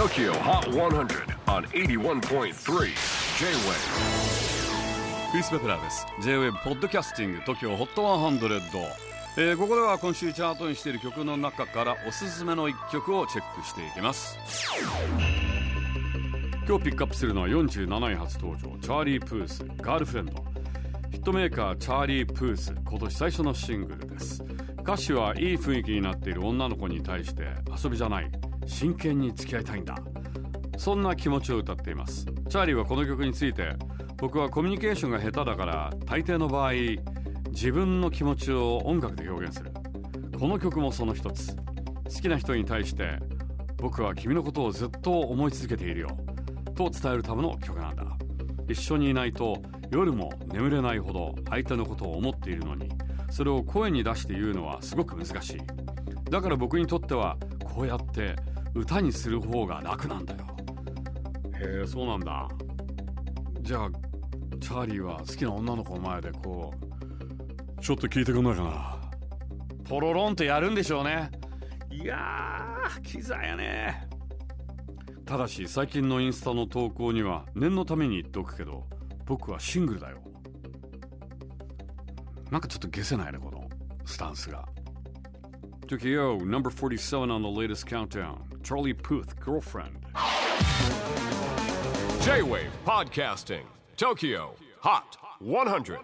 TOKYO HOT 100 on 81.3 J-WAVE クリス・ベプラーです。J-WAVE ポッドキャスティング TOKYO HOT 100、えー、ここでは今週チャートにしている曲の中からおすすめの一曲をチェックしていきます。今日ピックアップするのは47位初登場チャーリー・プースガールフレンドヒットメーカーチャーリー・プース今年最初のシングルです。歌詞はいい雰囲気になっている女の子に対して遊びじゃない。真剣に付き合いたいんだ。そんな気持ちを歌っています。チャーリーはこの曲について僕はコミュニケーションが下手だから大抵の場合自分の気持ちを音楽で表現する。この曲もその一つ。好きな人に対して僕は君のことをずっと思い続けているよ。と伝えるための曲なんだ。一緒にいないと夜も眠れないほど相手のことを思っているのにそれを声に出して言うのはすごく難しい。だから僕にとってはこうやって歌にする方が楽なんだよ。へえそうなんだ。じゃあチャーリーは好きな女の子の前でこうちょっと聞いてくんないかな。ポロロンとやるんでしょうね。いやーキザやね。ただし最近のインスタの投稿には念のために言っておくけど僕はシングルだよ。なんかちょっと消せないねこのスタンスが Tokyo number 47 on the latest countdown. Charlie Puth girlfriend. J-WAVE PODCASTING TOKYO HOT 100